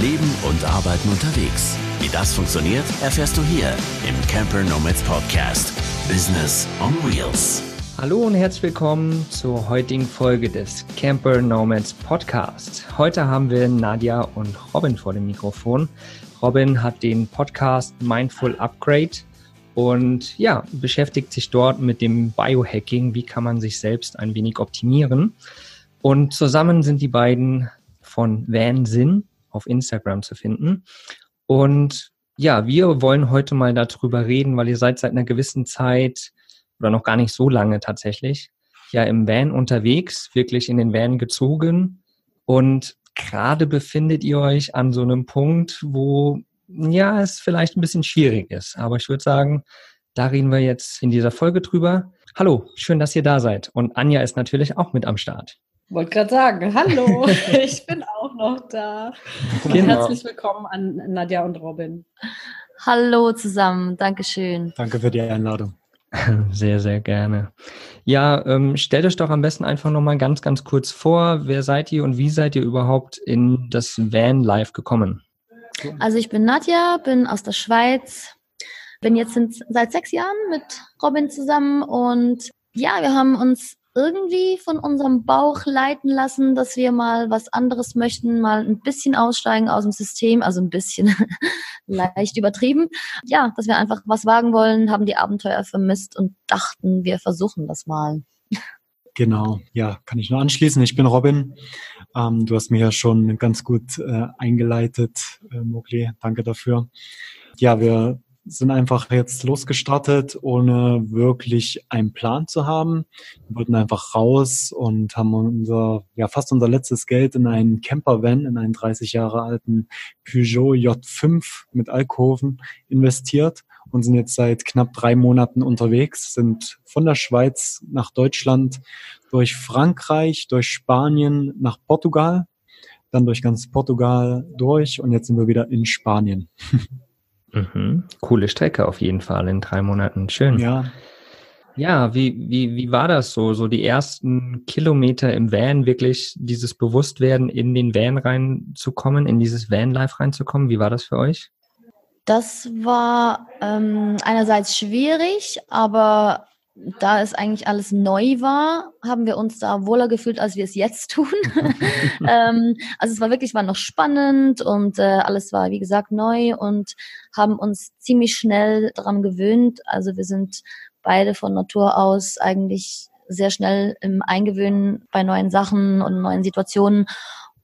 Leben und Arbeiten unterwegs. Wie das funktioniert, erfährst du hier im Camper Nomads Podcast. Business on Wheels. Hallo und herzlich willkommen zur heutigen Folge des Camper Nomads Podcast. Heute haben wir Nadja und Robin vor dem Mikrofon. Robin hat den Podcast Mindful Upgrade und ja, beschäftigt sich dort mit dem Biohacking. Wie kann man sich selbst ein wenig optimieren? Und zusammen sind die beiden von Van Sinn auf Instagram zu finden. Und ja, wir wollen heute mal darüber reden, weil ihr seid seit einer gewissen Zeit oder noch gar nicht so lange tatsächlich ja im Van unterwegs, wirklich in den Van gezogen und gerade befindet ihr euch an so einem Punkt, wo ja, es vielleicht ein bisschen schwierig ist. Aber ich würde sagen, da reden wir jetzt in dieser Folge drüber. Hallo, schön, dass ihr da seid. Und Anja ist natürlich auch mit am Start. Wollte gerade sagen, hallo, ich bin auch noch da. Genau. Herzlich willkommen an Nadja und Robin. Hallo zusammen, Dankeschön. Danke für die Einladung. Sehr, sehr gerne. Ja, ähm, stellt euch doch am besten einfach nochmal ganz, ganz kurz vor. Wer seid ihr und wie seid ihr überhaupt in das Van Life gekommen? Also ich bin Nadja, bin aus der Schweiz, bin jetzt seit sechs Jahren mit Robin zusammen und ja, wir haben uns irgendwie von unserem Bauch leiten lassen, dass wir mal was anderes möchten, mal ein bisschen aussteigen aus dem System, also ein bisschen leicht übertrieben. Ja, dass wir einfach was wagen wollen, haben die Abenteuer vermisst und dachten, wir versuchen das mal. Genau, ja, kann ich nur anschließen. Ich bin Robin. Ähm, du hast mir ja schon ganz gut äh, eingeleitet, äh, Mogli. Danke dafür. Ja, wir sind einfach jetzt losgestartet, ohne wirklich einen Plan zu haben. Wir wollten einfach raus und haben unser, ja, fast unser letztes Geld in einen Campervan, in einen 30 Jahre alten Peugeot J5 mit Alkoven investiert und sind jetzt seit knapp drei Monaten unterwegs, sind von der Schweiz nach Deutschland, durch Frankreich, durch Spanien nach Portugal, dann durch ganz Portugal durch und jetzt sind wir wieder in Spanien. Mhm. Coole Strecke auf jeden Fall in drei Monaten. Schön. Ja. Ja, wie, wie, wie war das so? So die ersten Kilometer im Van, wirklich dieses Bewusstwerden in den Van reinzukommen, in dieses Van-Life reinzukommen. Wie war das für euch? Das war ähm, einerseits schwierig, aber da es eigentlich alles neu war, haben wir uns da wohler gefühlt, als wir es jetzt tun. ähm, also es war wirklich, war noch spannend und äh, alles war, wie gesagt, neu und haben uns ziemlich schnell daran gewöhnt. Also wir sind beide von Natur aus eigentlich sehr schnell im Eingewöhnen bei neuen Sachen und neuen Situationen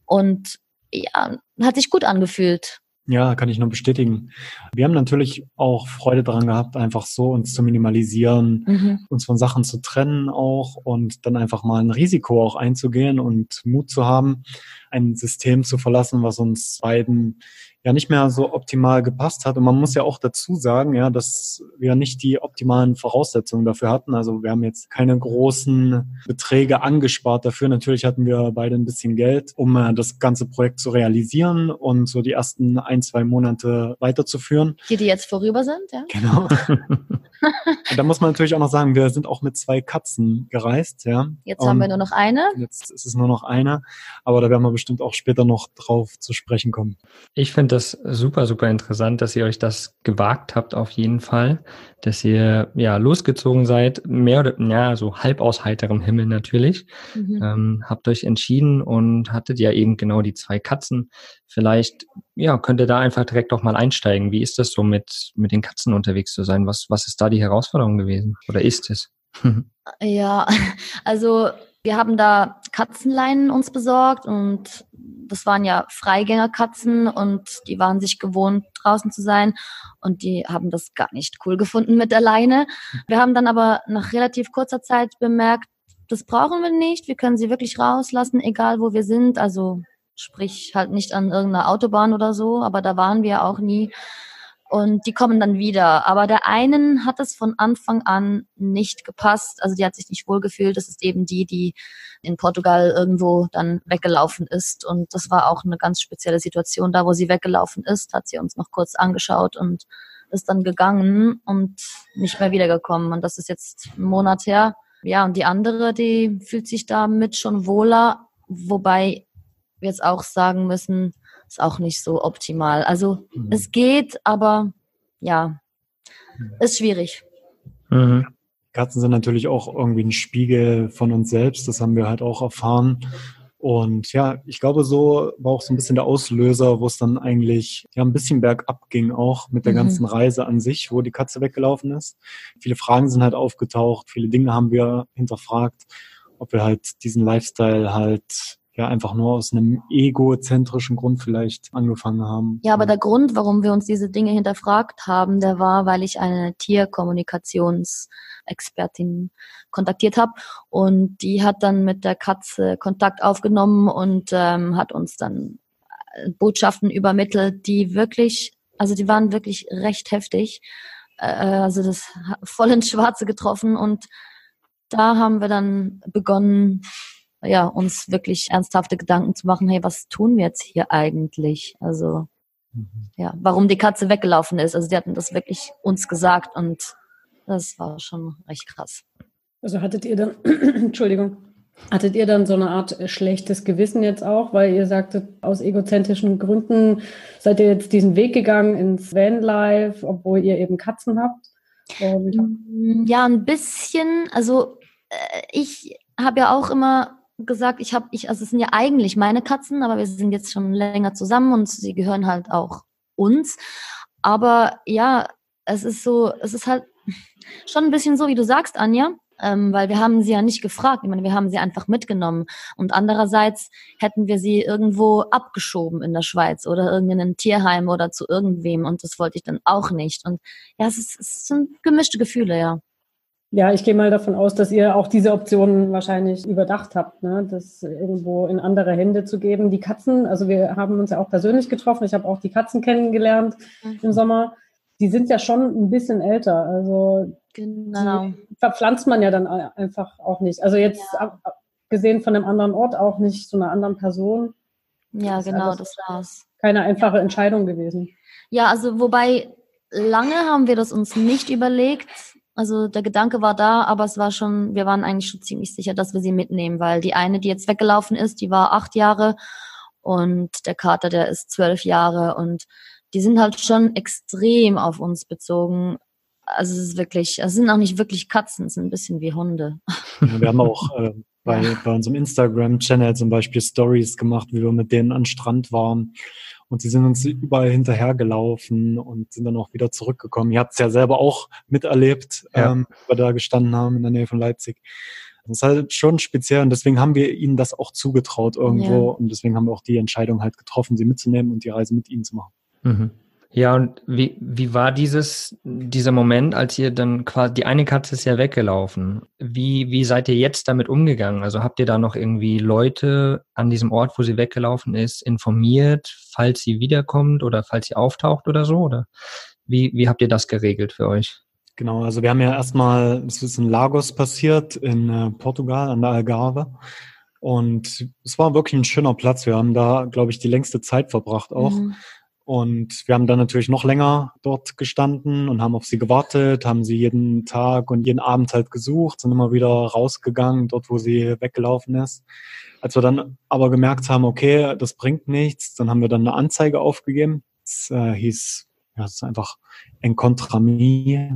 und ja, hat sich gut angefühlt. Ja, kann ich nur bestätigen. Wir haben natürlich auch Freude daran gehabt, einfach so uns zu minimalisieren, mhm. uns von Sachen zu trennen auch und dann einfach mal ein Risiko auch einzugehen und Mut zu haben, ein System zu verlassen, was uns beiden ja nicht mehr so optimal gepasst hat. Und man muss ja auch dazu sagen, ja, dass wir nicht die optimalen Voraussetzungen dafür hatten. Also wir haben jetzt keine großen Beträge angespart dafür. Natürlich hatten wir beide ein bisschen Geld, um äh, das ganze Projekt zu realisieren und so die ersten ein, zwei Monate weiterzuführen. Die, die jetzt vorüber sind, ja. Genau. da muss man natürlich auch noch sagen, wir sind auch mit zwei Katzen gereist, ja. Jetzt und haben wir nur noch eine. Jetzt ist es nur noch eine, aber da werden wir bestimmt auch später noch drauf zu sprechen kommen. Ich finde das super, super interessant, dass ihr euch das gewagt habt auf jeden Fall, dass ihr ja losgezogen seid, mehr oder ja, so halb aus heiterem Himmel natürlich. Mhm. Ähm, habt euch entschieden und hattet ja eben genau die zwei Katzen. Vielleicht, ja, könnt ihr da einfach direkt auch mal einsteigen. Wie ist das so mit, mit den Katzen unterwegs zu sein? Was, was ist da die Herausforderung gewesen? Oder ist es? ja, also wir haben da Katzenleinen uns besorgt und das waren ja Freigängerkatzen und die waren sich gewohnt, draußen zu sein und die haben das gar nicht cool gefunden mit der Leine. Wir haben dann aber nach relativ kurzer Zeit bemerkt, das brauchen wir nicht, wir können sie wirklich rauslassen, egal wo wir sind, also sprich halt nicht an irgendeiner Autobahn oder so, aber da waren wir auch nie und die kommen dann wieder. Aber der einen hat es von Anfang an nicht gepasst. Also die hat sich nicht wohlgefühlt. Das ist eben die, die in Portugal irgendwo dann weggelaufen ist. Und das war auch eine ganz spezielle Situation. Da, wo sie weggelaufen ist, hat sie uns noch kurz angeschaut und ist dann gegangen und nicht mehr wiedergekommen. Und das ist jetzt ein Monat her. Ja, und die andere, die fühlt sich damit schon wohler. Wobei jetzt auch sagen müssen, ist auch nicht so optimal. Also mhm. es geht, aber ja, ist schwierig. Mhm. Katzen sind natürlich auch irgendwie ein Spiegel von uns selbst. Das haben wir halt auch erfahren. Und ja, ich glaube, so war auch so ein bisschen der Auslöser, wo es dann eigentlich ja ein bisschen bergab ging, auch mit der mhm. ganzen Reise an sich, wo die Katze weggelaufen ist. Viele Fragen sind halt aufgetaucht, viele Dinge haben wir hinterfragt, ob wir halt diesen Lifestyle halt ja einfach nur aus einem egozentrischen Grund vielleicht angefangen haben. Ja, aber der Grund, warum wir uns diese Dinge hinterfragt haben, der war, weil ich eine Tierkommunikationsexpertin kontaktiert habe und die hat dann mit der Katze Kontakt aufgenommen und ähm, hat uns dann äh, Botschaften übermittelt, die wirklich, also die waren wirklich recht heftig. Äh, also das voll ins Schwarze getroffen und da haben wir dann begonnen, ja, uns wirklich ernsthafte Gedanken zu machen, hey, was tun wir jetzt hier eigentlich? Also, mhm. ja, warum die Katze weggelaufen ist. Also, die hatten das wirklich uns gesagt und das war schon recht krass. Also hattet ihr dann, Entschuldigung, hattet ihr dann so eine Art äh, schlechtes Gewissen jetzt auch, weil ihr sagtet, aus egozentrischen Gründen seid ihr jetzt diesen Weg gegangen ins Vanlife, obwohl ihr eben Katzen habt? Mm, ja, ein bisschen. Also äh, ich habe ja auch immer gesagt, ich habe, ich, also es sind ja eigentlich meine Katzen, aber wir sind jetzt schon länger zusammen und sie gehören halt auch uns. Aber ja, es ist so, es ist halt schon ein bisschen so, wie du sagst, Anja, ähm, weil wir haben sie ja nicht gefragt. Ich meine, wir haben sie einfach mitgenommen. Und andererseits hätten wir sie irgendwo abgeschoben in der Schweiz oder irgendein Tierheim oder zu irgendwem. Und das wollte ich dann auch nicht. Und ja, es, ist, es sind gemischte Gefühle, ja. Ja, ich gehe mal davon aus, dass ihr auch diese Optionen wahrscheinlich überdacht habt, ne? das irgendwo in andere Hände zu geben. Die Katzen, also wir haben uns ja auch persönlich getroffen, ich habe auch die Katzen kennengelernt mhm. im Sommer. Die sind ja schon ein bisschen älter, also genau. verpflanzt man ja dann einfach auch nicht. Also jetzt ja. gesehen von einem anderen Ort auch nicht zu einer anderen Person. Ja, genau, das war's. Keine einfache Entscheidung gewesen. Ja, also wobei lange haben wir das uns nicht überlegt also der Gedanke war da, aber es war schon, wir waren eigentlich schon ziemlich sicher, dass wir sie mitnehmen, weil die eine, die jetzt weggelaufen ist, die war acht Jahre und der Kater, der ist zwölf Jahre und die sind halt schon extrem auf uns bezogen. Also es ist wirklich, es sind auch nicht wirklich Katzen, es sind ein bisschen wie Hunde. Ja, wir haben auch äh, bei, bei unserem Instagram-Channel zum Beispiel Stories gemacht, wie wir mit denen an Strand waren und sie sind uns überall hinterhergelaufen und sind dann auch wieder zurückgekommen. Ihr habt es ja selber auch miterlebt, ja. ähm, wir da gestanden haben in der Nähe von Leipzig. Das ist halt schon speziell und deswegen haben wir ihnen das auch zugetraut irgendwo ja. und deswegen haben wir auch die Entscheidung halt getroffen, sie mitzunehmen und die Reise mit ihnen zu machen. Mhm. Ja, und wie, wie war dieses, dieser Moment, als ihr dann quasi, die eine Katze ist ja weggelaufen. Wie, wie seid ihr jetzt damit umgegangen? Also habt ihr da noch irgendwie Leute an diesem Ort, wo sie weggelaufen ist, informiert, falls sie wiederkommt oder falls sie auftaucht oder so? Oder wie, wie habt ihr das geregelt für euch? Genau, also wir haben ja erstmal, es ist in Lagos passiert, in äh, Portugal, an der Algarve. Und es war wirklich ein schöner Platz. Wir haben da, glaube ich, die längste Zeit verbracht auch. Mhm. Und wir haben dann natürlich noch länger dort gestanden und haben auf sie gewartet, haben sie jeden Tag und jeden Abend halt gesucht, sind immer wieder rausgegangen, dort wo sie weggelaufen ist. Als wir dann aber gemerkt haben, okay, das bringt nichts, dann haben wir dann eine Anzeige aufgegeben. Es äh, hieß, ja, es ist einfach Encontrami,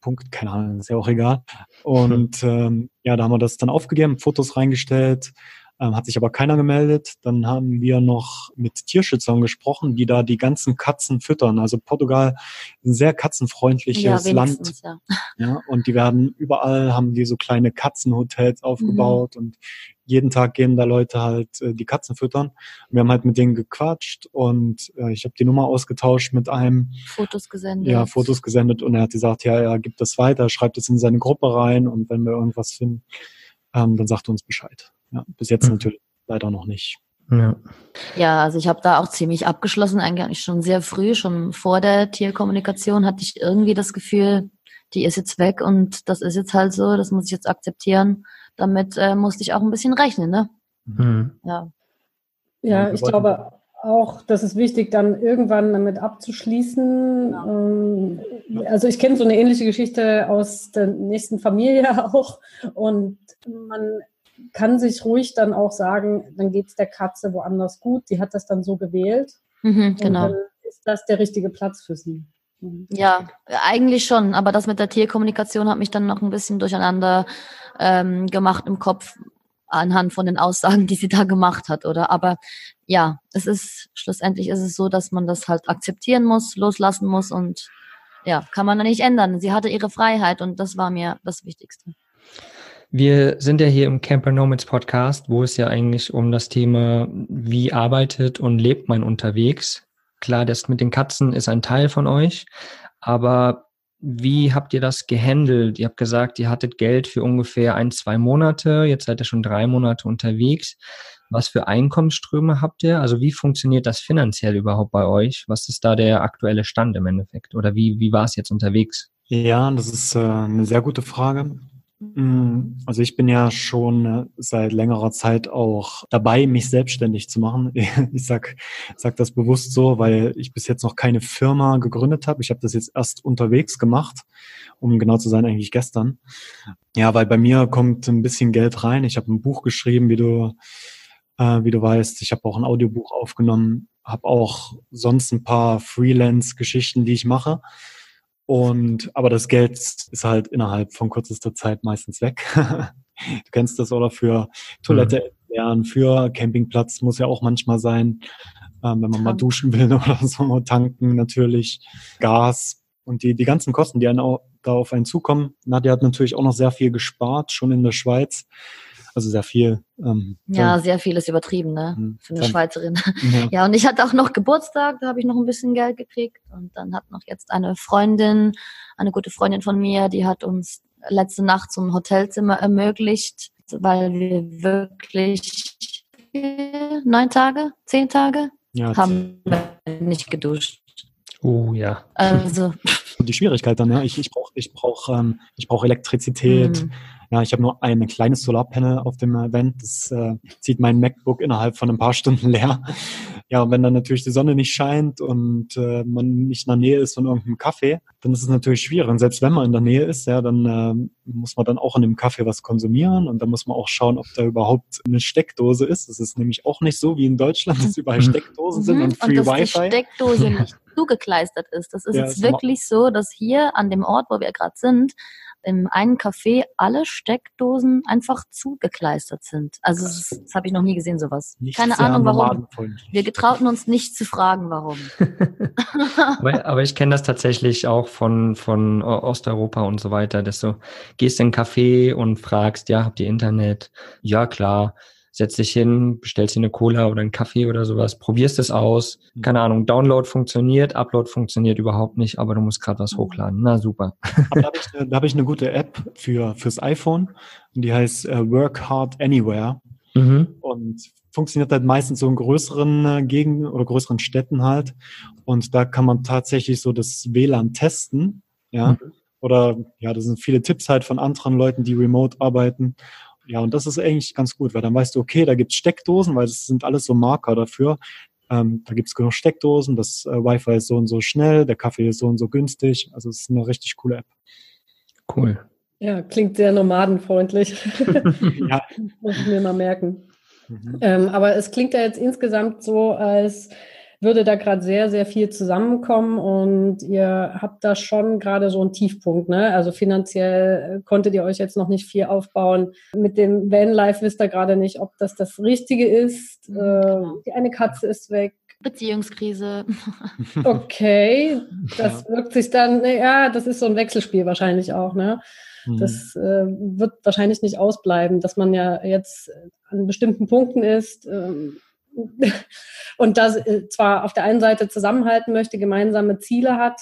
Punkt, keine Ahnung, ist ja auch egal. Und ähm, ja, da haben wir das dann aufgegeben, Fotos reingestellt, ähm, hat sich aber keiner gemeldet. Dann haben wir noch mit Tierschützern gesprochen, die da die ganzen Katzen füttern. Also Portugal ist ein sehr katzenfreundliches ja, Land. Ja. ja. und die werden überall, haben die so kleine Katzenhotels aufgebaut mhm. und jeden Tag gehen da Leute halt äh, die Katzen füttern. Wir haben halt mit denen gequatscht und äh, ich habe die Nummer ausgetauscht mit einem. Fotos gesendet. Ja, Fotos gesendet und er hat gesagt, ja, er gibt das weiter, schreibt es in seine Gruppe rein und wenn wir irgendwas finden, ähm, dann sagt er uns Bescheid. Ja, bis jetzt mhm. natürlich leider noch nicht. Ja. ja, also ich habe da auch ziemlich abgeschlossen, eigentlich schon sehr früh, schon vor der Tierkommunikation hatte ich irgendwie das Gefühl, die ist jetzt weg und das ist jetzt halt so, das muss ich jetzt akzeptieren. Damit äh, musste ich auch ein bisschen rechnen, ne? Mhm. Ja. Ja, ich glaube auch, das ist wichtig, dann irgendwann damit abzuschließen. Ja. Ähm, also ich kenne so eine ähnliche Geschichte aus der nächsten Familie auch und man kann sich ruhig dann auch sagen, dann geht es der Katze woanders gut. Die hat das dann so gewählt. Mhm, genau. dann ist das der richtige Platz für sie. Ja, eigentlich schon, aber das mit der Tierkommunikation hat mich dann noch ein bisschen durcheinander ähm, gemacht im Kopf anhand von den Aussagen, die sie da gemacht hat, oder? Aber ja, es ist schlussendlich ist es so, dass man das halt akzeptieren muss, loslassen muss und ja, kann man da nicht ändern. Sie hatte ihre Freiheit und das war mir das Wichtigste. Wir sind ja hier im Camper Nomads Podcast, wo es ja eigentlich um das Thema, wie arbeitet und lebt man unterwegs. Klar, das mit den Katzen ist ein Teil von euch, aber wie habt ihr das gehandelt? Ihr habt gesagt, ihr hattet Geld für ungefähr ein, zwei Monate. Jetzt seid ihr schon drei Monate unterwegs. Was für Einkommensströme habt ihr? Also wie funktioniert das finanziell überhaupt bei euch? Was ist da der aktuelle Stand im Endeffekt? Oder wie, wie war es jetzt unterwegs? Ja, das ist äh, eine sehr gute Frage. Mm, also ich bin ja schon äh, seit längerer Zeit auch dabei, mich selbstständig zu machen. Ich sag, sag das bewusst so, weil ich bis jetzt noch keine Firma gegründet habe. Ich habe das jetzt erst unterwegs gemacht, um genau zu sein, eigentlich gestern. Ja, weil bei mir kommt ein bisschen Geld rein. Ich habe ein Buch geschrieben, wie du, äh, wie du weißt. Ich habe auch ein Audiobuch aufgenommen, habe auch sonst ein paar Freelance-Geschichten, die ich mache. Und aber das Geld ist halt innerhalb von kürzester Zeit meistens weg. du kennst das oder für Toilette mhm. lernen, für Campingplatz muss ja auch manchmal sein, ähm, wenn man mal duschen will oder so, tanken natürlich, Gas und die, die ganzen Kosten, die einen auch, da auf einen zukommen. Nadja hat natürlich auch noch sehr viel gespart, schon in der Schweiz. Also sehr viel. Ähm, ja, sehr viel ist übertrieben, ne? Hm, Für eine dann, Schweizerin. Ja. ja, und ich hatte auch noch Geburtstag, da habe ich noch ein bisschen Geld gekriegt. Und dann hat noch jetzt eine Freundin, eine gute Freundin von mir, die hat uns letzte Nacht zum Hotelzimmer ermöglicht, weil wir wirklich neun Tage, zehn Tage ja, haben wir nicht geduscht. Oh ja. Also. Die Schwierigkeit dann, ja. Ich, ich brauche ich brauch, ähm, ich brauch Elektrizität. Mhm. Ja, ich habe nur ein kleines Solarpanel auf dem Event. Das äh, zieht mein MacBook innerhalb von ein paar Stunden leer. Ja, und wenn dann natürlich die Sonne nicht scheint und äh, man nicht in der Nähe ist von irgendeinem Kaffee, dann ist es natürlich schwierig. Und selbst wenn man in der Nähe ist, ja, dann äh, muss man dann auch in dem Kaffee was konsumieren und dann muss man auch schauen, ob da überhaupt eine Steckdose ist. Das ist nämlich auch nicht so wie in Deutschland, dass überall mhm. Steckdosen sind und Free und dass Wi-Fi. Die Steckdose nicht zugekleistert ist. Das ist ja, jetzt wirklich so, dass hier an dem Ort, wo wir gerade sind, im einen Café alle Steckdosen einfach zugekleistert sind. Also das, das habe ich noch nie gesehen, sowas. Nicht Keine Ahnung warum. Wir getrauten uns nicht zu fragen, warum. aber, aber, ich kenne das tatsächlich auch von, von Osteuropa und so weiter, dass du gehst in ein Café und fragst, ja, habt ihr Internet? Ja, klar setz dich hin, bestellst dir eine Cola oder einen Kaffee oder sowas, probierst es aus. Mhm. Keine Ahnung, Download funktioniert, Upload funktioniert überhaupt nicht, aber du musst gerade was mhm. hochladen. Na super. Aber da habe ich, da hab ich eine gute App für fürs iPhone und die heißt uh, Work Hard Anywhere. Mhm. Und funktioniert halt meistens so in größeren äh, Gegenden oder größeren Städten halt. Und da kann man tatsächlich so das WLAN testen, ja. Mhm. Oder ja, das sind viele Tipps halt von anderen Leuten, die remote arbeiten. Ja, und das ist eigentlich ganz gut, weil dann weißt du, okay, da gibt's Steckdosen, weil das sind alles so Marker dafür. Ähm, da gibt's genug Steckdosen, das äh, Wi-Fi ist so und so schnell, der Kaffee ist so und so günstig. Also es ist eine richtig coole App. Cool. Ja, klingt sehr nomadenfreundlich. ja. Muss ich mir mal merken. Mhm. Ähm, aber es klingt ja jetzt insgesamt so, als würde da gerade sehr, sehr viel zusammenkommen und ihr habt da schon gerade so einen Tiefpunkt. Ne? Also finanziell konntet ihr euch jetzt noch nicht viel aufbauen. Mit dem Vanlife wisst ihr gerade nicht, ob das das Richtige ist. Mhm, genau. Die eine Katze ist weg. Beziehungskrise. Okay, das ja. wirkt sich dann, ja, das ist so ein Wechselspiel wahrscheinlich auch, ne? Mhm. Das äh, wird wahrscheinlich nicht ausbleiben, dass man ja jetzt an bestimmten Punkten ist, ähm, und das äh, zwar auf der einen Seite zusammenhalten möchte, gemeinsame Ziele hat,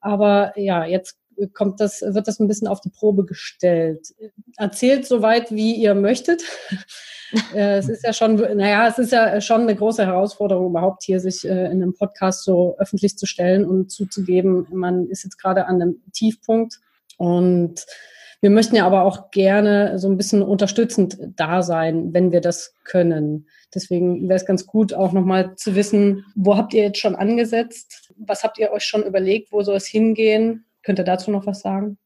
aber ja, jetzt kommt das, wird das ein bisschen auf die Probe gestellt. Erzählt so weit, wie ihr möchtet. Äh, es ist ja schon, naja, es ist ja schon eine große Herausforderung, überhaupt hier sich äh, in einem Podcast so öffentlich zu stellen und zuzugeben, man ist jetzt gerade an einem Tiefpunkt und wir möchten ja aber auch gerne so ein bisschen unterstützend da sein, wenn wir das können. Deswegen wäre es ganz gut, auch nochmal zu wissen, wo habt ihr jetzt schon angesetzt? Was habt ihr euch schon überlegt? Wo soll es hingehen? Könnt ihr dazu noch was sagen?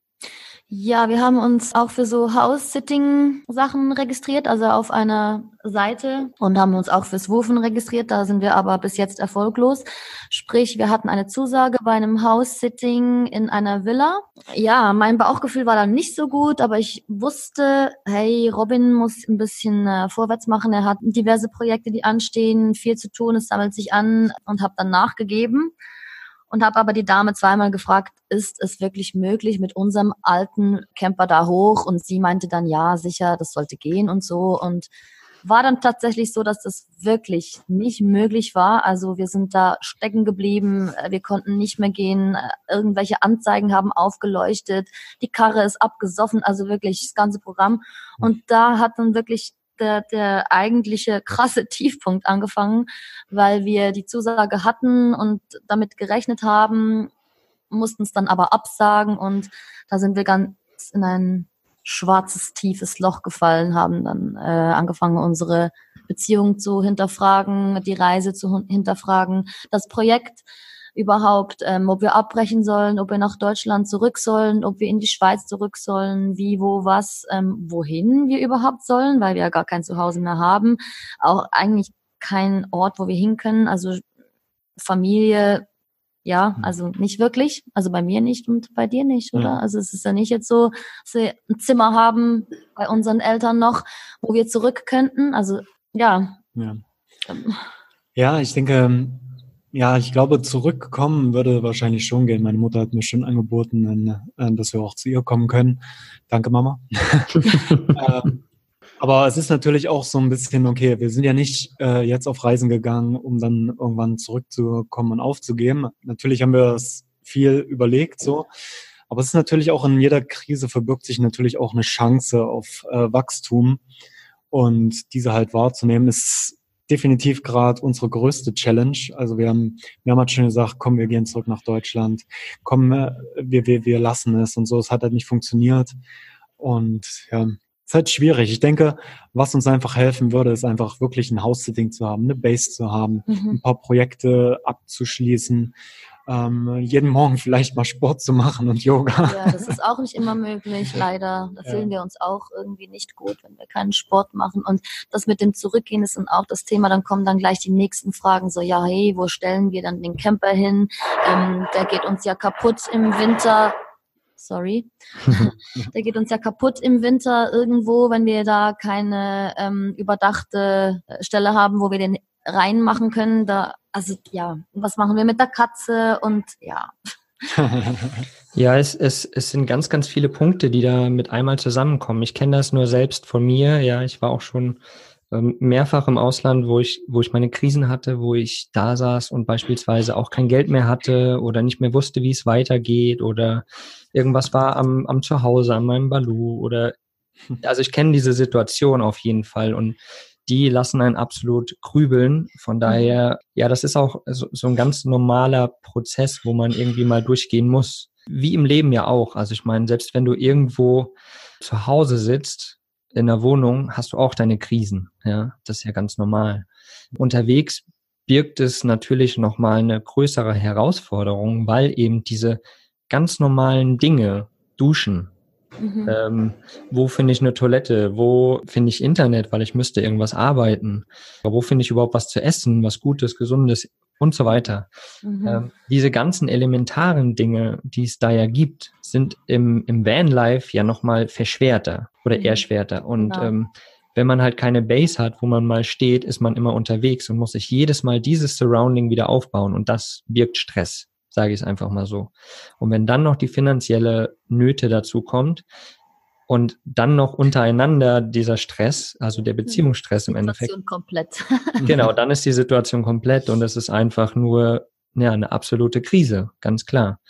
Ja, wir haben uns auch für so House-Sitting-Sachen registriert, also auf einer Seite und haben uns auch fürs Wurfen registriert. Da sind wir aber bis jetzt erfolglos. Sprich, wir hatten eine Zusage bei einem House-Sitting in einer Villa. Ja, mein Bauchgefühl war dann nicht so gut, aber ich wusste, hey, Robin muss ein bisschen äh, vorwärts machen. Er hat diverse Projekte, die anstehen, viel zu tun, es sammelt sich an und habe dann nachgegeben und habe aber die Dame zweimal gefragt, ist es wirklich möglich mit unserem alten Camper da hoch? Und sie meinte dann, ja, sicher, das sollte gehen und so. Und war dann tatsächlich so, dass das wirklich nicht möglich war. Also wir sind da stecken geblieben, wir konnten nicht mehr gehen, irgendwelche Anzeigen haben aufgeleuchtet, die Karre ist abgesoffen, also wirklich das ganze Programm. Und da hat dann wirklich der, der eigentliche krasse Tiefpunkt angefangen, weil wir die Zusage hatten und damit gerechnet haben, mussten es dann aber absagen und da sind wir ganz in ein schwarzes, tiefes Loch gefallen, haben dann äh, angefangen, unsere Beziehung zu hinterfragen, die Reise zu hinterfragen, das Projekt überhaupt, ähm, ob wir abbrechen sollen, ob wir nach Deutschland zurück sollen, ob wir in die Schweiz zurück sollen, wie, wo, was, ähm, wohin wir überhaupt sollen, weil wir ja gar kein Zuhause mehr haben. Auch eigentlich kein Ort, wo wir hin können. Also Familie, ja, hm. also nicht wirklich. Also bei mir nicht und bei dir nicht, oder? Ja. Also es ist ja nicht jetzt so, dass wir ein Zimmer haben bei unseren Eltern noch, wo wir zurück könnten. Also ja. Ja, ähm. ja ich denke, ja, ich glaube, zurückkommen würde wahrscheinlich schon gehen. Meine Mutter hat mir schon angeboten, äh, dass wir auch zu ihr kommen können. Danke, Mama. ähm, aber es ist natürlich auch so ein bisschen, okay, wir sind ja nicht äh, jetzt auf Reisen gegangen, um dann irgendwann zurückzukommen und aufzugeben. Natürlich haben wir es viel überlegt, so. Aber es ist natürlich auch in jeder Krise verbirgt sich natürlich auch eine Chance auf äh, Wachstum. Und diese halt wahrzunehmen, ist definitiv gerade unsere größte Challenge. Also wir haben mehrmals schon gesagt, komm, wir gehen zurück nach Deutschland, komm, äh, wir, wir, wir lassen es und so. Es hat halt nicht funktioniert. Und ja, es ist halt schwierig. Ich denke, was uns einfach helfen würde, ist einfach wirklich ein House-Sitting zu haben, eine Base zu haben, mhm. ein paar Projekte abzuschließen ähm, jeden Morgen vielleicht mal Sport zu machen und Yoga. Ja, das ist auch nicht immer möglich, leider. Da fühlen wir uns auch irgendwie nicht gut, wenn wir keinen Sport machen. Und das mit dem Zurückgehen ist dann auch das Thema. Dann kommen dann gleich die nächsten Fragen. So, ja, hey, wo stellen wir dann den Camper hin? Ähm, der geht uns ja kaputt im Winter sorry. der geht uns ja kaputt im Winter irgendwo, wenn wir da keine ähm, überdachte Stelle haben, wo wir den reinmachen können. Da, also ja, was machen wir mit der Katze und ja. ja, es, es, es sind ganz, ganz viele Punkte, die da mit einmal zusammenkommen. Ich kenne das nur selbst von mir. Ja, ich war auch schon ähm, mehrfach im Ausland, wo ich, wo ich meine Krisen hatte, wo ich da saß und beispielsweise auch kein Geld mehr hatte oder nicht mehr wusste, wie es weitergeht oder irgendwas war am, am Zuhause, an meinem Balu oder also ich kenne diese Situation auf jeden Fall und die lassen einen absolut grübeln. Von mhm. daher, ja, das ist auch so, so ein ganz normaler Prozess, wo man irgendwie mal durchgehen muss. Wie im Leben ja auch. Also ich meine, selbst wenn du irgendwo zu Hause sitzt, in der Wohnung, hast du auch deine Krisen. Ja, das ist ja ganz normal. Unterwegs birgt es natürlich nochmal eine größere Herausforderung, weil eben diese ganz normalen Dinge, Duschen, Mhm. Ähm, wo finde ich eine Toilette? Wo finde ich Internet, weil ich müsste irgendwas arbeiten? Wo finde ich überhaupt was zu essen, was Gutes, Gesundes und so weiter? Mhm. Ähm, diese ganzen elementaren Dinge, die es da ja gibt, sind im, im Vanlife ja nochmal verschwerter oder mhm. erschwerter. Und genau. ähm, wenn man halt keine Base hat, wo man mal steht, ist man immer unterwegs und muss sich jedes Mal dieses Surrounding wieder aufbauen und das birgt Stress sage ich es einfach mal so. Und wenn dann noch die finanzielle Nöte dazu kommt und dann noch untereinander dieser Stress, also der Beziehungsstress im Endeffekt. Situation komplett. genau, dann ist die Situation komplett und es ist einfach nur ja, eine absolute Krise, ganz klar.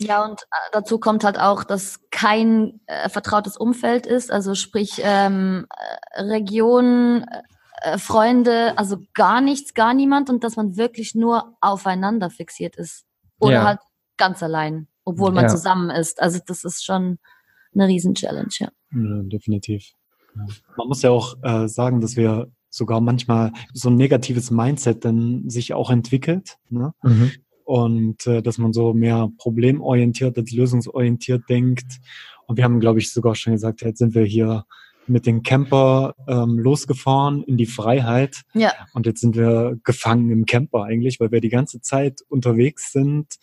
Ja, und äh, dazu kommt halt auch, dass kein äh, vertrautes Umfeld ist, also sprich ähm, äh, Region, äh, Freunde, also gar nichts, gar niemand und dass man wirklich nur aufeinander fixiert ist. Oder ja. halt ganz allein, obwohl man ja. zusammen ist. Also das ist schon eine Riesen-Challenge, ja. ja definitiv. Man muss ja auch äh, sagen, dass wir sogar manchmal so ein negatives Mindset dann sich auch entwickelt. Ne? Mhm. Und äh, dass man so mehr problemorientiert als lösungsorientiert denkt Und wir haben, glaube ich, sogar schon gesagt, jetzt sind wir hier mit dem Camper ähm, losgefahren in die Freiheit. Ja. Und jetzt sind wir gefangen im Camper eigentlich, weil wir die ganze Zeit unterwegs sind.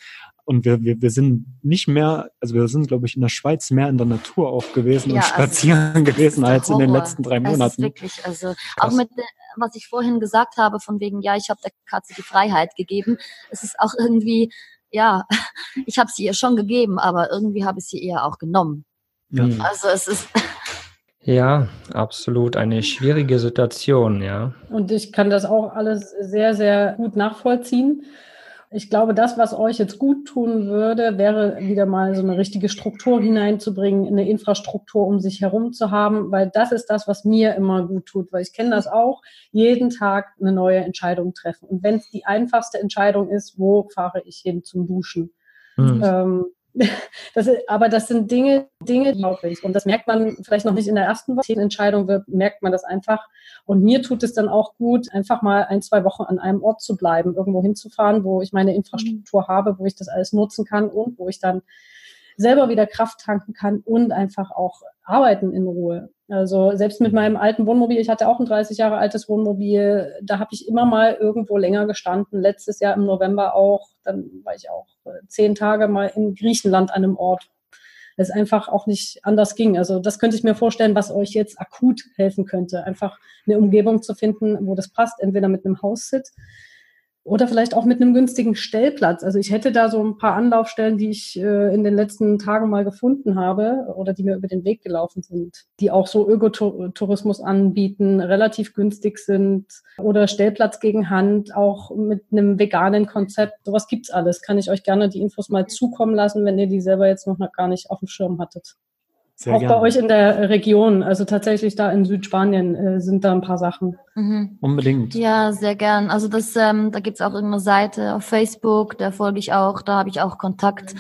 Und wir, wir, wir sind nicht mehr, also wir sind, glaube ich, in der Schweiz mehr in der Natur auch gewesen Ja, und also, spazieren gewesen der als in den letzten drei Das ist Monaten. wirklich, also Krass. auch mit, was ich vorhin gesagt habe, von wegen, ja, ich habe der Katze die Freiheit gegeben. Es ist auch irgendwie, ja, ich habe sie ihr schon gegeben, aber irgendwie habe ich sie ihr auch genommen. Ja. Also es ist, Ja, absolut eine schwierige Situation, ja. Und ich kann das auch alles sehr, sehr gut nachvollziehen. Ich glaube, das, was euch jetzt gut tun würde, wäre wieder mal so eine richtige Struktur hineinzubringen, eine Infrastruktur um sich herum zu haben, weil das ist das, was mir immer gut tut, weil ich kenne das auch, jeden Tag eine neue Entscheidung treffen. Und wenn es die einfachste Entscheidung ist, wo fahre ich hin zum Duschen? Mhm. Ähm, das ist, aber das sind Dinge, Dinge, die ich. Und das merkt man vielleicht noch nicht in der ersten Woche. Entscheidung wird, merkt man das einfach. Und mir tut es dann auch gut, einfach mal ein, zwei Wochen an einem Ort zu bleiben, irgendwo hinzufahren, wo ich meine Infrastruktur habe, wo ich das alles nutzen kann und wo ich dann selber wieder Kraft tanken kann und einfach auch arbeiten in Ruhe. Also selbst mit meinem alten Wohnmobil, ich hatte auch ein 30 Jahre altes Wohnmobil, da habe ich immer mal irgendwo länger gestanden. Letztes Jahr im November auch, dann war ich auch äh, zehn Tage mal in Griechenland an einem Ort. Es einfach auch nicht anders ging. Also das könnte ich mir vorstellen, was euch jetzt akut helfen könnte. Einfach eine Umgebung zu finden, wo das passt, entweder mit einem Haussit oder vielleicht auch mit einem günstigen Stellplatz. Also ich hätte da so ein paar Anlaufstellen, die ich äh, in den letzten Tagen mal gefunden habe oder die mir über den Weg gelaufen sind, die auch so Ökotourismus anbieten, relativ günstig sind oder Stellplatz gegen Hand, auch mit einem veganen Konzept. Sowas gibt's alles. Kann ich euch gerne die Infos mal zukommen lassen, wenn ihr die selber jetzt noch gar nicht auf dem Schirm hattet. Sehr auch gerne. bei euch in der Region, also tatsächlich da in Südspanien äh, sind da ein paar Sachen. mhm. Unbedingt. Ja, sehr gern. Also das, ähm, da gibt's auch irgendeine Seite auf Facebook, da folge ich auch, da habe ich auch Kontakt.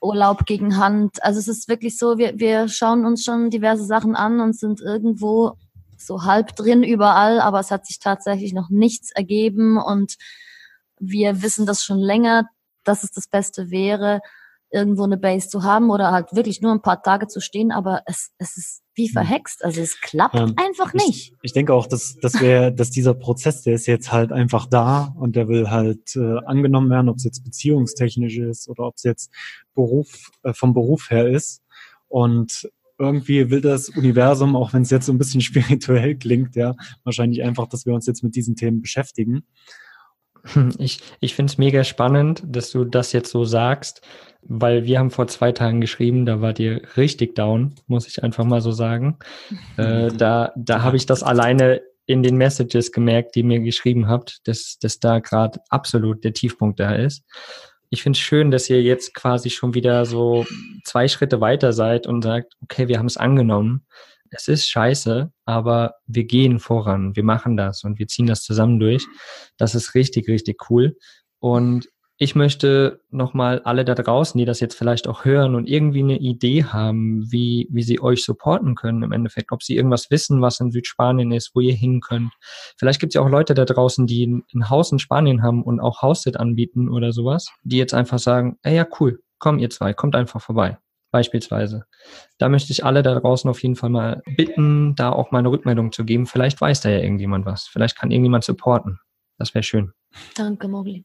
Urlaub gegen Hand. Also es ist wirklich so, wir, wir schauen uns schon diverse Sachen an und sind irgendwo so halb drin überall, aber es hat sich tatsächlich noch nichts ergeben und wir wissen das schon länger, dass es das Beste wäre, irgendwo eine Base zu haben oder halt wirklich nur ein paar Tage zu stehen, aber es, es ist wie verhext. Also es klappt Ähm, einfach nicht. Ich, ich denke auch, dass, dass, wir, dass dieser Prozess, der ist jetzt halt einfach da und der will halt äh, angenommen werden, ob es jetzt beziehungstechnisch ist oder ob es jetzt Beruf, äh, vom Beruf her ist. Und irgendwie will das Universum, auch wenn es jetzt so ein bisschen spirituell klingt, ja, wahrscheinlich einfach, dass wir uns jetzt mit diesen Themen beschäftigen. Ich, ich finde es mega spannend, dass du das jetzt so sagst, weil wir haben vor zwei Tagen geschrieben, da wart ihr richtig down, muss ich einfach mal so sagen. Äh, da da habe ich das alleine in den Messages gemerkt, die ihr mir geschrieben habt, dass, dass da gerade absolut der Tiefpunkt da ist. Ich finde es schön, dass ihr jetzt quasi schon wieder so zwei Schritte weiter seid und sagt, okay, wir haben es angenommen. Es ist scheiße, aber wir gehen voran, wir machen das und wir ziehen das zusammen durch. Das ist richtig, richtig cool. Und ich möchte nochmal alle da draußen, die das jetzt vielleicht auch hören und irgendwie eine Idee haben, wie, wie sie euch supporten können im Endeffekt, ob sie irgendwas wissen, was in Südspanien ist, wo ihr hin könnt. Vielleicht gibt es ja auch Leute da draußen, die ein, ein Haus in Spanien haben und auch Haussit anbieten oder sowas, die jetzt einfach sagen, ey, ja, cool, komm ihr zwei, kommt einfach vorbei. Beispielsweise. Da möchte ich alle da draußen auf jeden Fall mal bitten, da auch mal eine Rückmeldung zu geben. Vielleicht weiß da ja irgendjemand was. Vielleicht kann irgendjemand supporten. Das wäre schön. Danke, Mogli.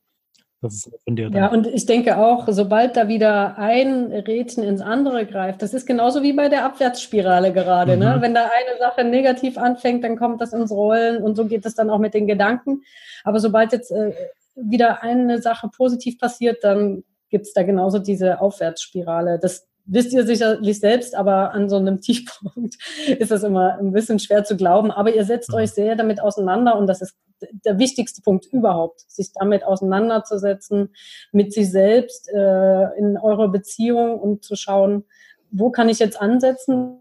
Das ist von dir Ja, und ich denke auch, sobald da wieder ein Rädchen ins andere greift, das ist genauso wie bei der Abwärtsspirale gerade. Ne? Mhm. Wenn da eine Sache negativ anfängt, dann kommt das ins Rollen und so geht es dann auch mit den Gedanken. Aber sobald jetzt äh, wieder eine Sache positiv passiert, dann gibt es da genauso diese Aufwärtsspirale. Das wisst ihr sicherlich selbst, aber an so einem Tiefpunkt ist das immer ein bisschen schwer zu glauben. Aber ihr setzt Mhm. euch sehr damit auseinander und das ist der wichtigste Punkt überhaupt, sich damit auseinanderzusetzen, mit sich selbst äh, in eurer Beziehung und zu schauen, wo kann ich jetzt ansetzen?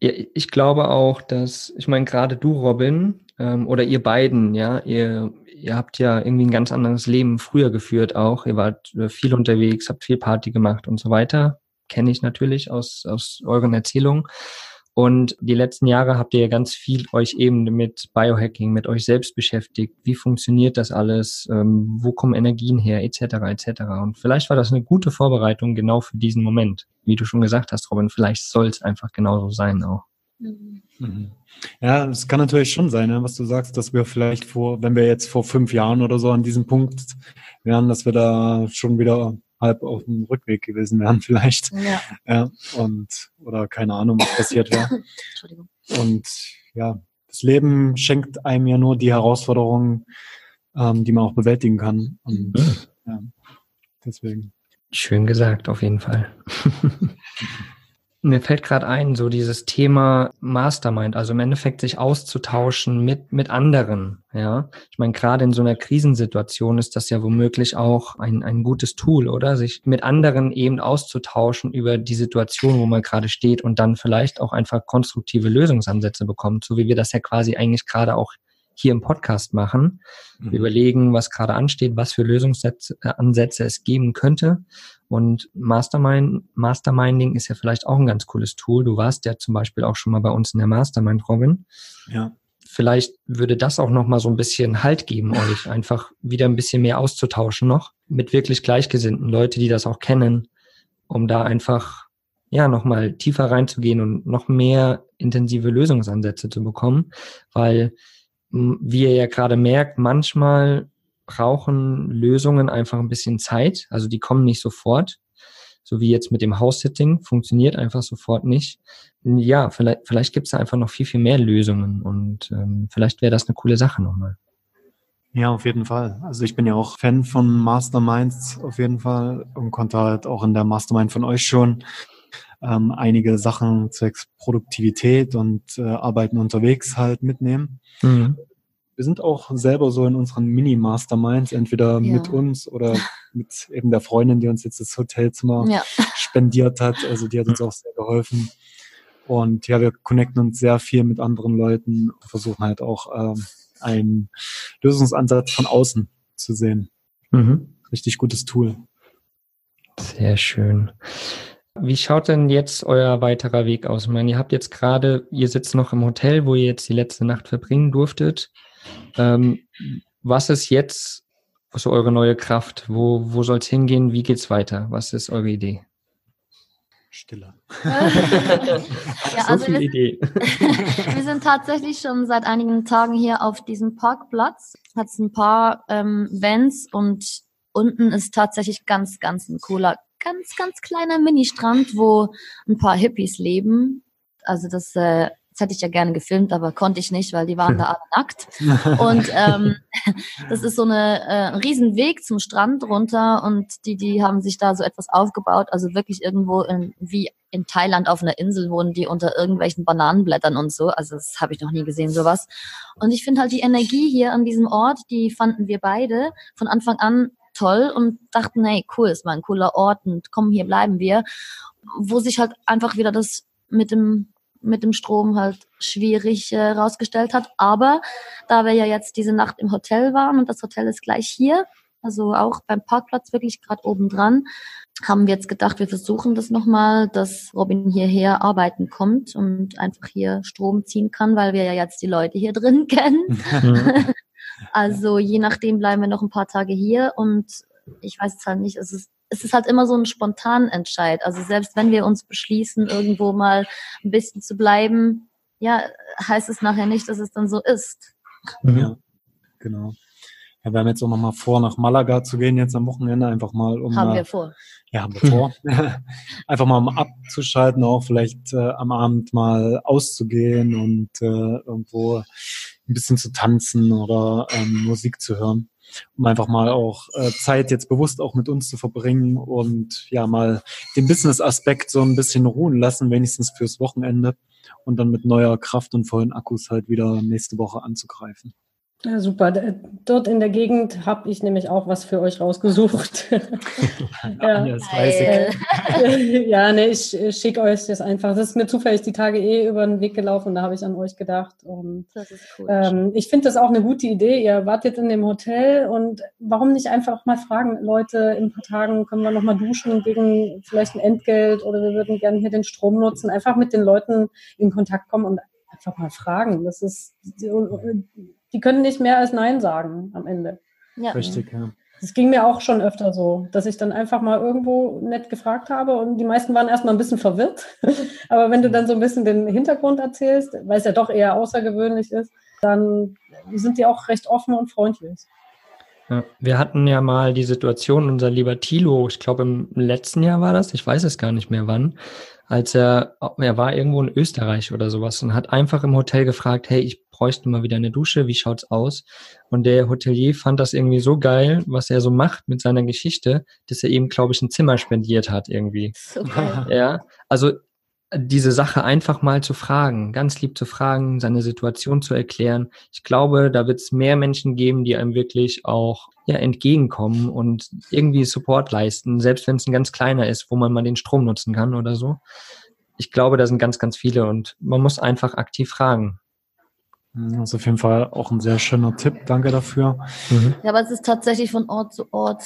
Ja, ich glaube auch, dass, ich meine, gerade du, Robin, ähm, oder ihr beiden, ja, ihr, ihr habt ja irgendwie ein ganz anderes Leben früher geführt auch. Ihr wart äh, viel unterwegs, habt viel Party gemacht und so weiter. Kenne ich natürlich aus, aus euren Erzählungen. Und die letzten Jahre habt ihr ja ganz viel euch eben mit Biohacking, mit euch selbst beschäftigt. Wie funktioniert das alles? Ähm, wo kommen Energien her? Etc. etc. Und vielleicht war das eine gute Vorbereitung genau für diesen Moment. Wie du schon gesagt hast, Robin, vielleicht soll es einfach genauso sein auch. Mhm. Ja, es kann natürlich schon sein, ne, was du sagst, dass wir vielleicht vor, wenn wir jetzt vor fünf Jahren oder so an diesem Punkt wären, dass wir da schon wieder halb auf dem Rückweg gewesen wären vielleicht. Ja. ja und oder keine Ahnung, was passiert wäre. Entschuldigung. Und ja, das Leben schenkt einem ja nur die Herausforderungen, ähm, die man auch bewältigen kann. Und mhm. ja, deswegen. Schön gesagt, auf jeden Fall. Mir fällt gerade ein, so dieses Thema Mastermind, also im Endeffekt sich auszutauschen mit, mit anderen, ja. Ich meine, gerade in so einer Krisensituation ist das ja womöglich auch ein, ein gutes Tool, oder? Sich mit anderen eben auszutauschen über die Situation, wo man gerade steht und dann vielleicht auch einfach konstruktive Lösungsansätze bekommt, so wie wir das ja quasi eigentlich gerade auch hier im Podcast machen. Wir mhm. überlegen, was gerade ansteht, was für Lösungsansätze es geben könnte und Mastermind, Masterminding ist ja vielleicht auch ein ganz cooles Tool. Du warst ja zum Beispiel auch schon mal bei uns in der Mastermind, Robin. Ja. Vielleicht würde das auch noch mal so ein bisschen Halt geben, euch einfach wieder ein bisschen mehr auszutauschen noch mit wirklich Gleichgesinnten, Leute, die das auch kennen, um da einfach ja noch mal tiefer reinzugehen und noch mehr intensive Lösungsansätze zu bekommen, weil wie ihr ja gerade merkt, manchmal brauchen Lösungen einfach ein bisschen Zeit. Also die kommen nicht sofort. So wie jetzt mit dem House-Sitting, funktioniert einfach sofort nicht. Ja, vielleicht, vielleicht gibt es da einfach noch viel, viel mehr Lösungen und ähm, vielleicht wäre das eine coole Sache nochmal. Ja, auf jeden Fall. Also ich bin ja auch Fan von Masterminds auf jeden Fall und konnte halt auch in der Mastermind von euch schon ähm, einige Sachen zwecks Produktivität und äh, Arbeiten unterwegs halt mitnehmen. Mhm wir sind auch selber so in unseren Mini-Masterminds, entweder ja. mit uns oder mit eben der Freundin, die uns jetzt das Hotelzimmer ja. spendiert hat. Also die hat uns auch sehr geholfen. Und ja, wir connecten uns sehr viel mit anderen Leuten und versuchen halt auch ähm, einen Lösungsansatz von außen zu sehen. Mhm. Richtig gutes Tool. Sehr schön. Wie schaut denn jetzt euer weiterer Weg aus? Ich meine, ihr habt jetzt gerade, ihr sitzt noch im Hotel, wo ihr jetzt die letzte Nacht verbringen durftet. Ähm, was ist jetzt so eure neue Kraft? Wo, wo soll es hingehen? Wie geht es weiter? Was ist eure Idee? Stille. ja, so also viel wir, Idee. wir sind tatsächlich schon seit einigen Tagen hier auf diesem Parkplatz. Hat ein paar ähm, Vents und unten ist tatsächlich ganz, ganz ein cooler, ganz, ganz kleiner Ministrand, wo ein paar Hippies leben. Also das äh, das hätte ich ja gerne gefilmt, aber konnte ich nicht, weil die waren da alle nackt. Und ähm, das ist so eine äh, ein Riesenweg zum Strand runter und die, die haben sich da so etwas aufgebaut, also wirklich irgendwo in, wie in Thailand auf einer Insel wohnen die unter irgendwelchen Bananenblättern und so. Also das habe ich noch nie gesehen, sowas. Und ich finde halt die Energie hier an diesem Ort, die fanden wir beide von Anfang an toll und dachten, hey, cool, ist mal ein cooler Ort und komm, hier bleiben wir. Wo sich halt einfach wieder das mit dem mit dem Strom halt schwierig äh, rausgestellt hat. Aber da wir ja jetzt diese Nacht im Hotel waren und das Hotel ist gleich hier, also auch beim Parkplatz wirklich gerade oben dran, haben wir jetzt gedacht, wir versuchen das nochmal, dass Robin hierher arbeiten kommt und einfach hier Strom ziehen kann, weil wir ja jetzt die Leute hier drin kennen. also je nachdem bleiben wir noch ein paar Tage hier und ich weiß es halt nicht, es ist es ist halt immer so ein spontanen Entscheid. Also selbst wenn wir uns beschließen, irgendwo mal ein bisschen zu bleiben, ja, heißt es nachher nicht, dass es dann so ist. Mhm. Ja, genau. Ja, wir haben jetzt auch nochmal vor, nach Malaga zu gehen, jetzt am Wochenende, einfach mal um. Haben mal, wir vor. Ja, haben wir vor. einfach mal um abzuschalten, auch vielleicht äh, am Abend mal auszugehen und äh, irgendwo ein bisschen zu tanzen oder ähm, Musik zu hören um einfach mal auch äh, Zeit jetzt bewusst auch mit uns zu verbringen und ja mal den Business-Aspekt so ein bisschen ruhen lassen, wenigstens fürs Wochenende und dann mit neuer Kraft und vollen Akkus halt wieder nächste Woche anzugreifen. Ja, super. Dort in der Gegend habe ich nämlich auch was für euch rausgesucht. ja. Weiß ich. ja, ne, ich schicke euch das einfach. Das ist mir zufällig die Tage eh über den Weg gelaufen und da habe ich an euch gedacht. Und, das ist cool. Ähm, ich finde das auch eine gute Idee. Ihr wart jetzt in dem Hotel und warum nicht einfach mal fragen, Leute, in ein paar Tagen können wir nochmal duschen gegen vielleicht ein Entgelt oder wir würden gerne hier den Strom nutzen. Einfach mit den Leuten in Kontakt kommen und einfach mal fragen. Das ist die können nicht mehr als Nein sagen am Ende. Ja. Richtig, ja. Das ging mir auch schon öfter so, dass ich dann einfach mal irgendwo nett gefragt habe und die meisten waren erstmal ein bisschen verwirrt. Aber wenn du dann so ein bisschen den Hintergrund erzählst, weil es ja doch eher außergewöhnlich ist, dann sind die auch recht offen und freundlich. Ja, wir hatten ja mal die Situation, unser lieber Thilo, ich glaube im letzten Jahr war das, ich weiß es gar nicht mehr wann, als er, er war irgendwo in Österreich oder sowas und hat einfach im Hotel gefragt, hey, ich bräuchte mal wieder eine Dusche, wie schaut's aus? Und der Hotelier fand das irgendwie so geil, was er so macht mit seiner Geschichte, dass er ihm, glaube ich, ein Zimmer spendiert hat irgendwie. So ja, also diese Sache einfach mal zu fragen, ganz lieb zu fragen, seine Situation zu erklären. Ich glaube, da wird es mehr Menschen geben, die einem wirklich auch ja, entgegenkommen und irgendwie Support leisten, selbst wenn es ein ganz kleiner ist, wo man mal den Strom nutzen kann oder so. Ich glaube, da sind ganz, ganz viele und man muss einfach aktiv fragen. Das ist auf jeden Fall auch ein sehr schöner Tipp. Danke dafür. Mhm. Ja, aber es ist tatsächlich von Ort zu Ort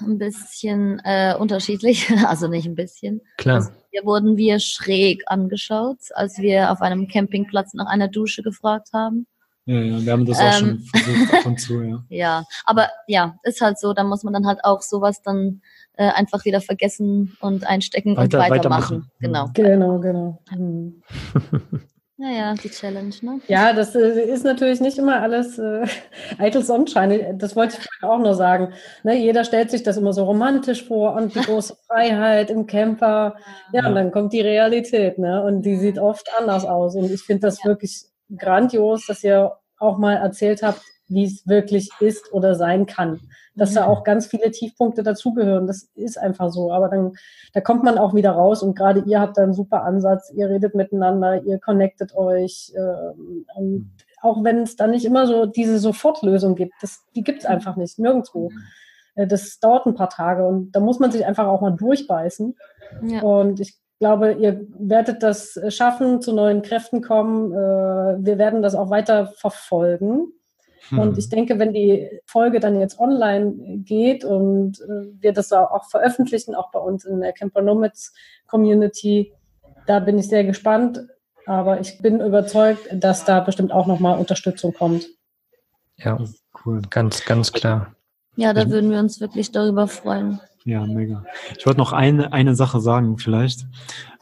ein bisschen äh, unterschiedlich. Also nicht ein bisschen. Klar. Also hier wurden wir schräg angeschaut, als wir auf einem Campingplatz nach einer Dusche gefragt haben. Ja, ja, wir haben das auch ähm, schon versucht ab und zu, ja. ja, aber ja, ist halt so, da muss man dann halt auch sowas dann äh, einfach wieder vergessen und einstecken Weiter, und weitermachen. Genau. Genau, genau. Mhm. Naja, die Challenge, ne? Ja, das äh, ist natürlich nicht immer alles äh, eitel Sonnenschein. Das wollte ich auch nur sagen. Ne, jeder stellt sich das immer so romantisch vor und die große Freiheit im Camper. Ja, ja, und dann kommt die Realität, ne? Und die sieht oft anders aus. Und ich finde das ja. wirklich grandios, dass ihr auch mal erzählt habt, wie es wirklich ist oder sein kann. Dass da mhm. auch ganz viele Tiefpunkte dazugehören. Das ist einfach so. Aber dann, da kommt man auch wieder raus und gerade ihr habt da einen super Ansatz. Ihr redet miteinander, ihr connectet euch. Äh, und auch wenn es da nicht immer so diese Sofortlösung gibt, das, die gibt es einfach nicht, nirgendwo. Mhm. Äh, das dauert ein paar Tage und da muss man sich einfach auch mal durchbeißen. Ja. Und ich glaube, ihr werdet das schaffen, zu neuen Kräften kommen. Äh, wir werden das auch weiter verfolgen. Hm. Und ich denke, wenn die Folge dann jetzt online geht und äh, wir das auch veröffentlichen, auch bei uns in der Camper Nomads Community, da bin ich sehr gespannt. Aber ich bin überzeugt, dass da bestimmt auch nochmal Unterstützung kommt. Ja, cool. Ganz, ganz klar. Ja, da würden wir uns wirklich darüber freuen. Ja, mega. Ich wollte noch eine, eine Sache sagen, vielleicht.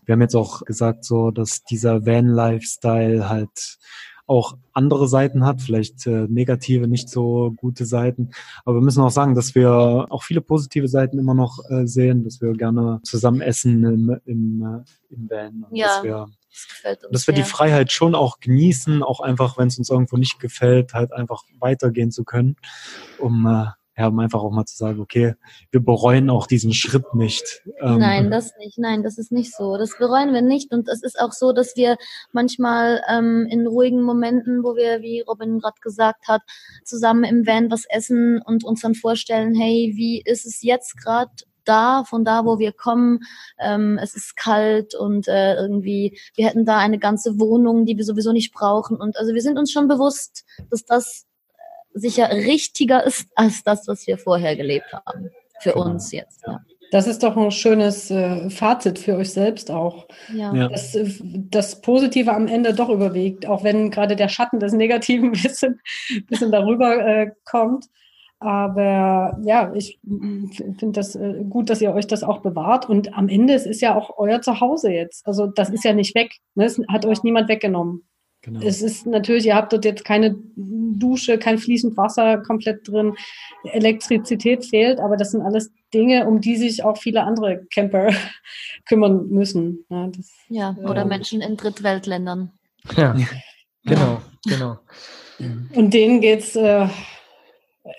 Wir haben jetzt auch gesagt, so, dass dieser Van-Lifestyle halt auch andere Seiten hat, vielleicht äh, negative, nicht so gute Seiten. Aber wir müssen auch sagen, dass wir auch viele positive Seiten immer noch äh, sehen, dass wir gerne zusammen essen im, im, äh, im Van. Und ja. Dass wir, das dass wir die Freiheit schon auch genießen, auch einfach, wenn es uns irgendwo nicht gefällt, halt einfach weitergehen zu können, um äh, ja, um einfach auch mal zu sagen, okay, wir bereuen auch diesen Schritt nicht. Ähm, Nein, das nicht. Nein, das ist nicht so. Das bereuen wir nicht. Und es ist auch so, dass wir manchmal ähm, in ruhigen Momenten, wo wir, wie Robin gerade gesagt hat, zusammen im Van was essen und uns dann vorstellen, hey, wie ist es jetzt gerade da, von da, wo wir kommen. Ähm, es ist kalt und äh, irgendwie, wir hätten da eine ganze Wohnung, die wir sowieso nicht brauchen. Und also wir sind uns schon bewusst, dass das sicher richtiger ist als das, was wir vorher gelebt haben. Für genau. uns jetzt. Ja. Das ist doch ein schönes äh, Fazit für euch selbst auch. Ja. Dass äh, das Positive am Ende doch überwiegt, auch wenn gerade der Schatten des Negativen ein bisschen, bisschen darüber äh, kommt. Aber ja, ich finde das äh, gut, dass ihr euch das auch bewahrt. Und am Ende, es ist ja auch euer Zuhause jetzt. Also das ist ja nicht weg. Ne? Es hat euch niemand weggenommen. Genau. Es ist natürlich, ihr habt dort jetzt keine Dusche, kein fließend Wasser komplett drin, Elektrizität fehlt, aber das sind alles Dinge, um die sich auch viele andere Camper kümmern müssen. Ja, das, ja oder äh, Menschen in Drittweltländern. Ja, genau, genau. Und denen geht's äh,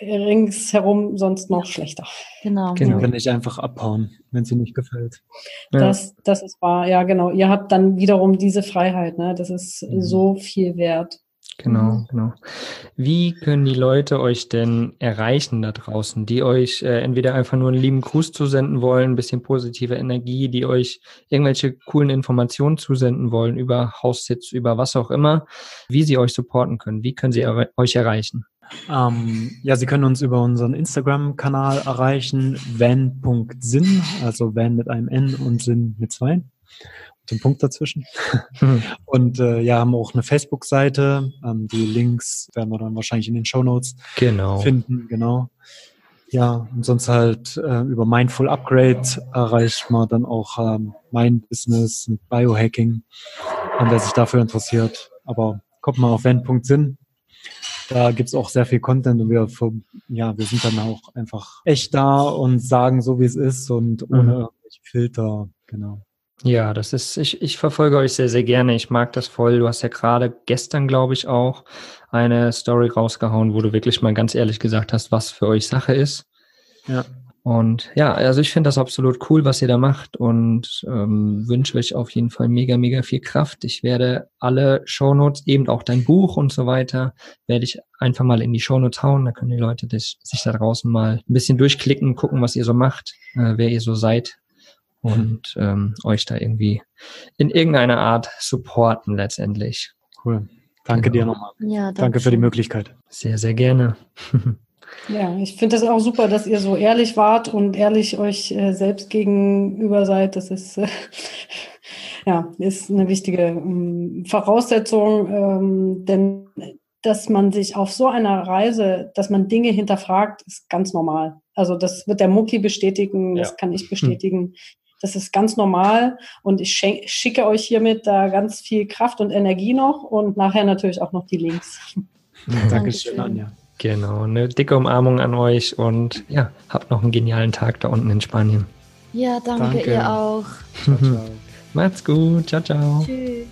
ringsherum sonst noch schlechter. Genau. genau. Wenn nicht einfach abhauen, wenn sie nicht gefällt. Das, das ist wahr, ja, genau. Ihr habt dann wiederum diese Freiheit, ne? Das ist mhm. so viel wert. Genau, genau. Wie können die Leute euch denn erreichen da draußen, die euch äh, entweder einfach nur einen lieben Gruß zusenden wollen, ein bisschen positive Energie, die euch irgendwelche coolen Informationen zusenden wollen über Haussitz, über was auch immer, wie sie euch supporten können? Wie können sie erre- euch erreichen? Ähm, ja, Sie können uns über unseren Instagram-Kanal erreichen, van.sinn, also van mit einem N und Sinn mit zwei. Und dem Punkt dazwischen. Hm. Und äh, ja, haben auch eine Facebook-Seite. Ähm, die Links werden wir dann wahrscheinlich in den Show Notes Genau. finden, genau. Ja, und sonst halt äh, über Mindful Upgrade erreicht man dann auch ähm, mein Business mit Biohacking, und wer sich dafür interessiert. Aber kommt mal auf van.sinn. Da gibt's auch sehr viel Content und wir, ja, wir sind dann auch einfach echt da und sagen so, wie es ist und ohne Mhm. irgendwelche Filter. Genau. Ja, das ist, ich, ich verfolge euch sehr, sehr gerne. Ich mag das voll. Du hast ja gerade gestern, glaube ich, auch eine Story rausgehauen, wo du wirklich mal ganz ehrlich gesagt hast, was für euch Sache ist. Ja. Und ja, also ich finde das absolut cool, was ihr da macht und ähm, wünsche euch auf jeden Fall mega, mega viel Kraft. Ich werde alle Shownotes, eben auch dein Buch und so weiter, werde ich einfach mal in die Shownotes hauen. Da können die Leute das, sich da draußen mal ein bisschen durchklicken, gucken, was ihr so macht, äh, wer ihr so seid und ähm, euch da irgendwie in irgendeiner Art supporten letztendlich. Cool. Danke Genau. dir nochmal. Ja, Danke für die. Möglichkeit. Sehr, sehr gerne. Ja, ich finde das auch super, dass ihr so ehrlich wart und ehrlich euch äh, selbst gegenüber seid. Das ist, äh, ja, ist eine wichtige ähm, Voraussetzung, ähm, denn dass man sich auf so einer Reise, dass man Dinge hinterfragt, ist ganz normal. Also das wird der Mucki bestätigen, das Ja. kann ich bestätigen. Das ist ganz normal und ich schicke euch hiermit da ganz viel Kraft und Energie noch und nachher natürlich auch noch die Links. Dankeschön, Dankeschön. Anja. Genau, eine dicke Umarmung an euch und ja, habt noch einen genialen Tag da unten in Spanien. Ja, danke, Danke. ihr auch. Ciao, ciao. Macht's gut, ciao, ciao. Tschüss.